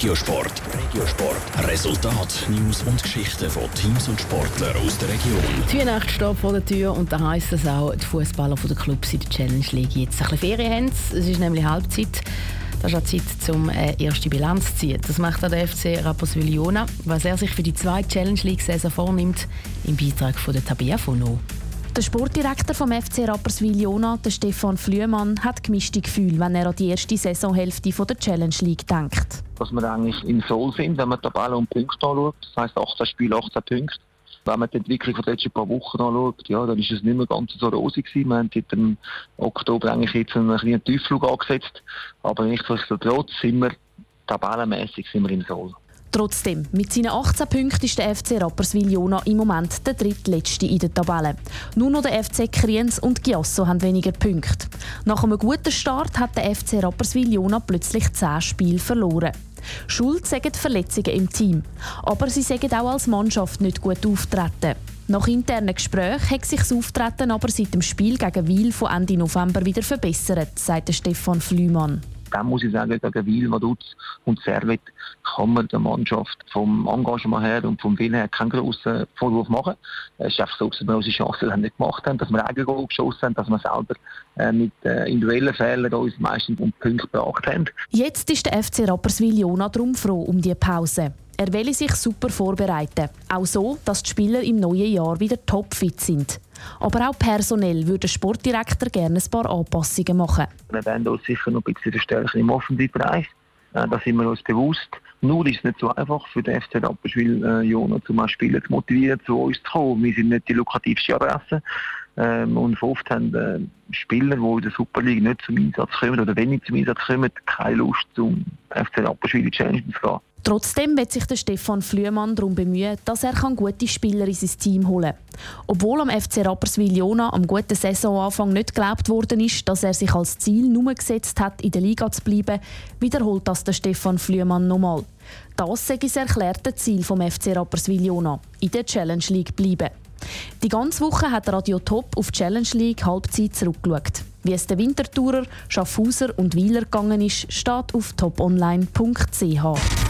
Regiosport. Regiosport. Resultat, News und Geschichten von Teams und Sportlern aus der Region. Die Weihnacht steht vor der Tür und da heisst es auch, die Fußballer der Clubs in der Challenge League jetzt ein bisschen Ferien haben. Es ist nämlich Halbzeit. Das ist auch Zeit, um eine äh, erste Bilanz zu ziehen. Das macht auch der FC Rapperswil Jona, was er sich für die zweite Challenge League-Saison vornimmt, im Beitrag von der Tabea Fono. Der Sportdirektor vom FC Rapperswil-Jona, Stefan Flüemann, hat gemischte Gefühle, wenn er an die erste Saisonhälfte der Challenge League denkt. Dass wir eigentlich in Soul sind, wenn man Tabelle und Punkte anschaut. Das heisst 18 Spiele, 18 Punkte. Wenn man die Entwicklung der letzten paar Wochen anschaut, ja, dann ist es nicht mehr ganz so rosig gewesen. Wir haben seit dem Oktober eigentlich jetzt einen kleinen Tiefflug angesetzt. Aber nichtsdestotrotz sind wir tabellenmässig sind wir. Trotzdem, mit seinen 18 Punkten ist der FC Rapperswil-Jona im Moment der drittletzte in der Tabelle. Nur noch der FC Kriens und Giasso haben weniger Punkte. Nach einem guten Start hat der FC Rapperswil-Jona plötzlich 10 Spiele verloren. Schuld sagen Verletzungen im Team. Aber sie sagen auch als Mannschaft nicht gut auftreten. Nach internen Gesprächen hat sich das Auftreten aber seit dem Spiel gegen Wiel von Ende November wieder verbessert, sagt Stefan Flümann dann muss ich sagen, gegen Wiel, Vaduz und Servet kann man der Mannschaft vom Engagement her und vom Willen her keinen grossen Vorwurf machen. Es ist einfach so, dass wir unsere Chancen nicht gemacht haben, dass wir Eigengoal geschossen haben, dass wir selber äh, mit äh, individuellen Fehlern uns meistens um Punkte gebracht haben. Jetzt ist der FC Rapperswil-Jona darum froh um die Pause. Er will sich super vorbereiten. Auch so, dass die Spieler im neuen Jahr wieder topfit sind. Aber auch personell würde der Sportdirektor gerne ein paar Anpassungen machen. Wir werden uns sicher noch ein bisschen verstärken im Offensivbereich. Äh, da sind wir uns bewusst. Nur ist es nicht so einfach für den FC Rapperswil äh, Jona zum Spieler zu motivieren, zu uns zu kommen. Wir sind nicht die lukrativste Adresse. Ähm, und oft haben äh, Spieler, die in der Super League nicht zum Einsatz kommen oder wenig zum Einsatz kommen, keine Lust, zum FC Rapperswil in die Challenge zu gehen. Trotzdem wird sich der Stefan Flüemann darum bemühen, dass er gute Spieler in sein Team holen kann. Obwohl am FC Rapperswil-Jona am guten Saisonanfang nicht geglaubt worden ist, dass er sich als Ziel nur gesetzt hat, in der Liga zu bleiben, wiederholt das der Stefan Flüemann nochmal. Das sei das erklärte Ziel vom FC Rapperswil-Jona, in der Challenge League bleiben. Die ganze Woche hat Radio Top auf die Challenge League Halbzeit zurückgeschaut. Wie es der Wintertourer, Schaffhauser und Wieler gegangen ist, steht auf toponline.ch.